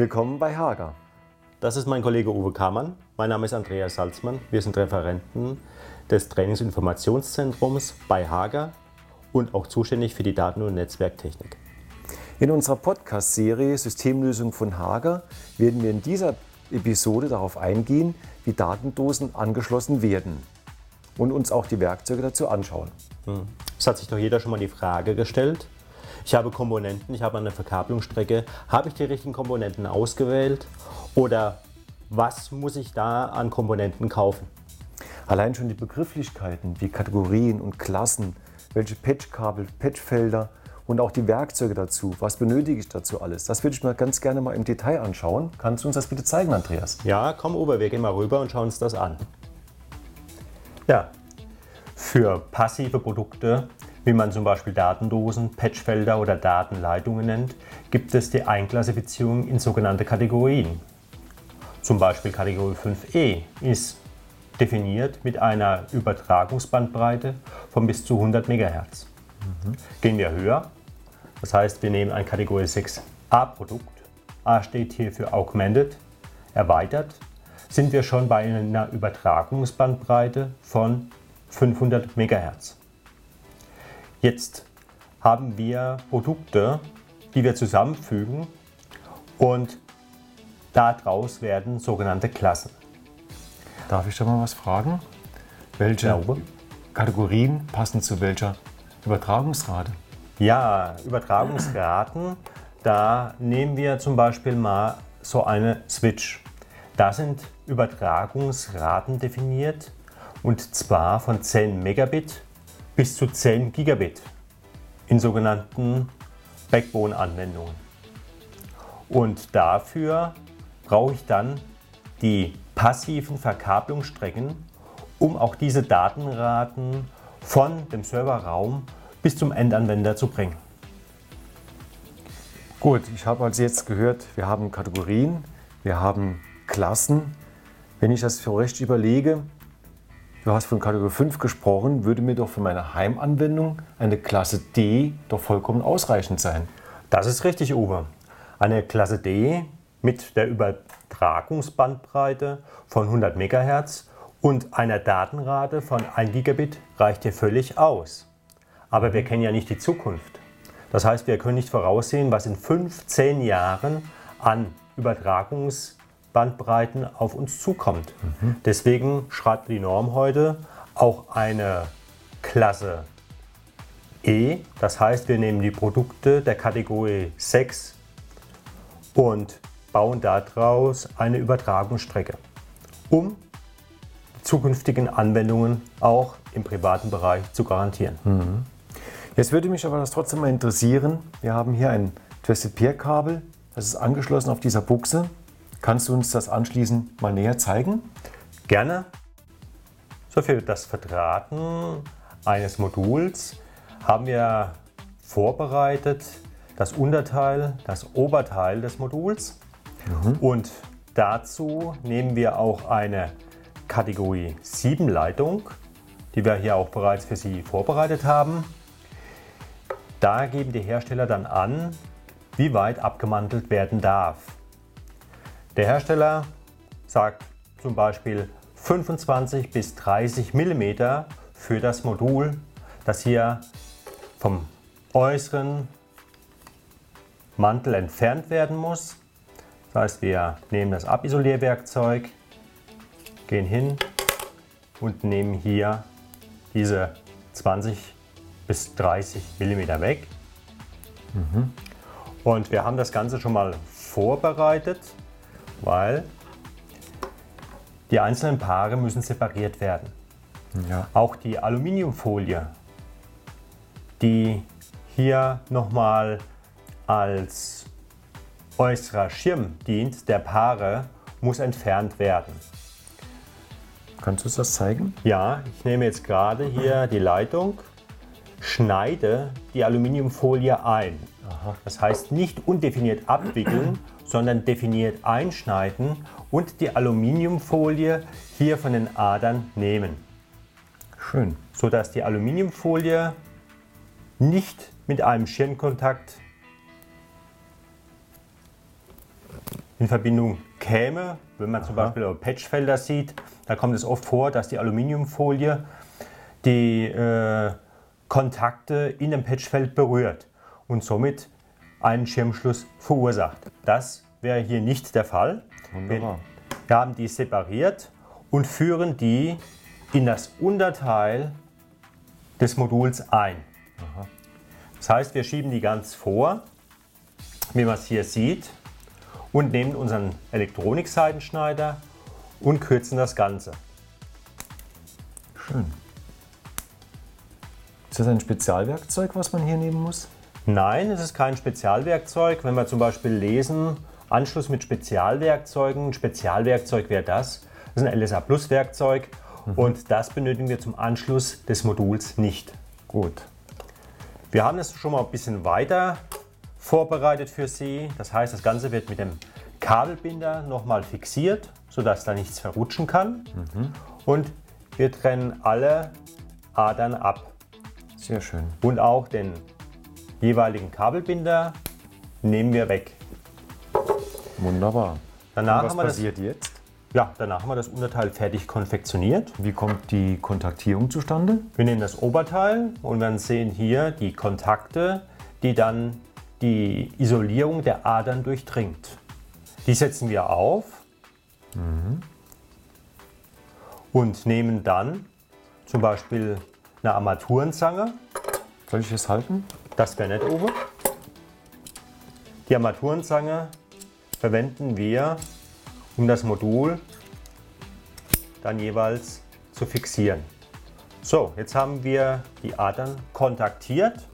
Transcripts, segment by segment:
Willkommen bei Hager. Das ist mein Kollege Uwe Kamann. Mein Name ist Andreas Salzmann. Wir sind Referenten des Trainingsinformationszentrums bei Hager und auch zuständig für die Daten- und Netzwerktechnik. In unserer Podcast-Serie Systemlösung von Hager werden wir in dieser Episode darauf eingehen, wie Datendosen angeschlossen werden und uns auch die Werkzeuge dazu anschauen. Es hat sich doch jeder schon mal die Frage gestellt. Ich habe Komponenten, ich habe eine Verkabelungsstrecke. Habe ich die richtigen Komponenten ausgewählt? Oder was muss ich da an Komponenten kaufen? Allein schon die Begrifflichkeiten wie Kategorien und Klassen, welche Patchkabel, Patchfelder und auch die Werkzeuge dazu, was benötige ich dazu alles, das würde ich mir ganz gerne mal im Detail anschauen. Kannst du uns das bitte zeigen, Andreas? Ja, komm Uwe, wir gehen mal rüber und schauen uns das an. Ja, für passive Produkte, wie man zum Beispiel Datendosen, Patchfelder oder Datenleitungen nennt, gibt es die Einklassifizierung in sogenannte Kategorien. Zum Beispiel Kategorie 5e ist definiert mit einer Übertragungsbandbreite von bis zu 100 MHz. Mhm. Gehen wir höher, das heißt, wir nehmen ein Kategorie 6a Produkt. A steht hier für Augmented, erweitert, sind wir schon bei einer Übertragungsbandbreite von 500 MHz. Jetzt haben wir Produkte, die wir zusammenfügen und daraus werden sogenannte Klassen. Darf ich da mal was fragen? Welche Ja. Kategorien passen zu welcher Übertragungsrate? Ja, Übertragungsraten, da nehmen wir zum Beispiel mal so eine Switch. Da sind Übertragungsraten definiert und zwar von 10 Megabit bis zu 10 Gigabit in sogenannten Backbone-Anwendungen. Und dafür brauche ich dann die passiven Verkabelungsstrecken, um auch diese Datenraten von dem Serverraum bis zum Endanwender zu bringen. Gut, ich habe also jetzt gehört, wir haben Kategorien, wir haben Klassen. Wenn ich das für recht überlege, du hast von Kategorie 5 gesprochen, würde mir doch für meine Heimanwendung eine Klasse D doch vollkommen ausreichend sein. Das ist richtig, Uwe. Eine Klasse D mit der Übertragungsbandbreite von 100 MHz und einer Datenrate von 1 Gigabit reicht hier völlig aus. Aber wir kennen ja nicht die Zukunft. Das heißt, wir können nicht voraussehen, was in 15 Jahren an Übertragungsbandbreiten auf uns zukommt. Deswegen schreibt die Norm heute auch eine Klasse E. Das heißt, wir nehmen die Produkte der Kategorie 6 und bauen daraus eine Übertragungsstrecke, um die zukünftigen Anwendungen auch im privaten Bereich zu garantieren. Jetzt würde mich aber das trotzdem mal interessieren. Wir haben hier ein Twisted Pair Kabel, das ist angeschlossen auf dieser Buchse. Kannst du uns das anschließend mal näher zeigen? Gerne. So für das Verdrahten eines Moduls haben wir vorbereitet das Unterteil, das Oberteil des Moduls. Und dazu nehmen wir auch eine Kategorie 7 Leitung, die wir hier auch bereits für Sie vorbereitet haben. Da geben die Hersteller dann an, wie weit abgemantelt werden darf. Der Hersteller sagt zum Beispiel 25 bis 30 mm für das Modul, das hier vom äußeren Mantel entfernt werden muss. Das heißt, wir nehmen das Abisolierwerkzeug, gehen hin und nehmen hier diese 20 bis 30 mm weg. Und wir haben das Ganze schon mal vorbereitet, weil die einzelnen Paare müssen separiert werden. Ja. Auch die Aluminiumfolie, die hier nochmal als äußerer Schirm dient, der Paare, muss entfernt werden. Kannst du uns das zeigen? Ja, ich nehme jetzt gerade hier die Leitung, schneide die Aluminiumfolie ein. Das heißt nicht undefiniert abwickeln, sondern definiert einschneiden und die Aluminiumfolie hier von den Adern nehmen, Schön. sodass die Aluminiumfolie nicht mit einem Schirmkontakt in Verbindung käme. Wenn man zum Beispiel Patchfelder sieht, da kommt es oft vor, dass die Aluminiumfolie die äh, Kontakte in dem Patchfeld berührt und somit einen Schirmschluss verursacht. Das wäre hier nicht der Fall. Wunderbar. Wir haben die separiert und führen die in das Unterteil des Moduls ein. Das heißt, wir schieben die ganz vor, wie man es hier sieht, und nehmen unseren Elektronik-Seitenschneider und kürzen das Ganze. Schön. Ist das ein Spezialwerkzeug, was man hier nehmen muss? Nein, es ist kein Spezialwerkzeug. Wenn wir zum Beispiel lesen, Anschluss mit Spezialwerkzeugen, ein Spezialwerkzeug wäre das. Das ist ein LSA Plus Werkzeug und das benötigen wir zum Anschluss des Moduls nicht. Gut. Wir haben es schon mal ein bisschen weiter vorbereitet für Sie. Das heißt, das Ganze wird mit dem Kabelbinder nochmal fixiert, sodass da nichts verrutschen kann. Und wir trennen alle Adern ab. Sehr schön. Und auch den jeweiligen Kabelbinder nehmen wir weg. Wunderbar. Danach was haben, wir das, passiert jetzt? ja, danach haben wir das Unterteil fertig konfektioniert. Wie kommt die Kontaktierung zustande? Wir nehmen das Oberteil und werden sehen hier die Kontakte, die dann die Isolierung der Adern durchdringt. Die setzen wir auf und nehmen dann zum Beispiel eine Armaturenzange. Soll ich es halten? Das wäre nicht oben. Die Armaturenzange verwenden wir, um das Modul dann jeweils zu fixieren. So, jetzt haben wir die Adern kontaktiert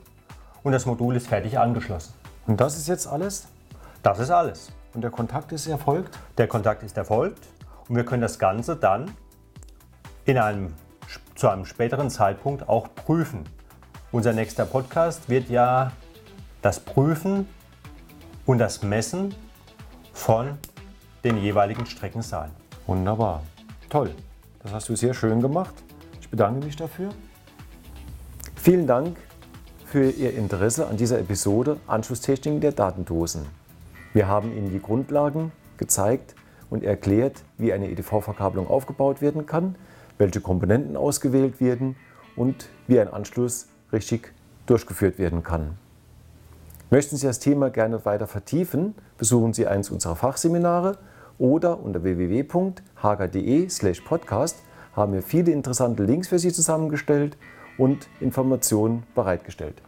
und das Modul ist fertig angeschlossen. Und das ist jetzt alles? Das ist alles. Und der Kontakt ist erfolgt? Der Kontakt ist erfolgt und wir können das Ganze dann in einem, zu einem späteren Zeitpunkt auch prüfen. Unser nächster Podcast wird ja das Prüfen und das Messen von den jeweiligen Strecken sein. Wunderbar. Toll. Das hast du sehr schön gemacht. Ich bedanke mich dafür. Vielen Dank für Ihr Interesse an dieser Episode Anschlusstechniken der Datendosen. Wir haben Ihnen die Grundlagen gezeigt und erklärt, wie eine EDV-Verkabelung aufgebaut werden kann, welche Komponenten ausgewählt werden und wie ein Anschluss richtig durchgeführt werden kann. Möchten Sie das Thema gerne weiter vertiefen, besuchen Sie eins unserer Fachseminare oder unter www.hager.de/podcast haben wir viele interessante Links für Sie zusammengestellt und Informationen bereitgestellt.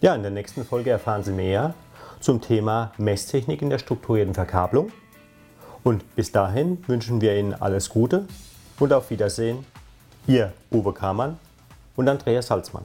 Ja, in der nächsten Folge erfahren Sie mehr zum Thema Messtechnik in der strukturierten Verkabelung. Und bis dahin wünschen wir Ihnen alles Gute und auf Wiedersehen. Ihr Uwe Kamann und Andreas Salzmann.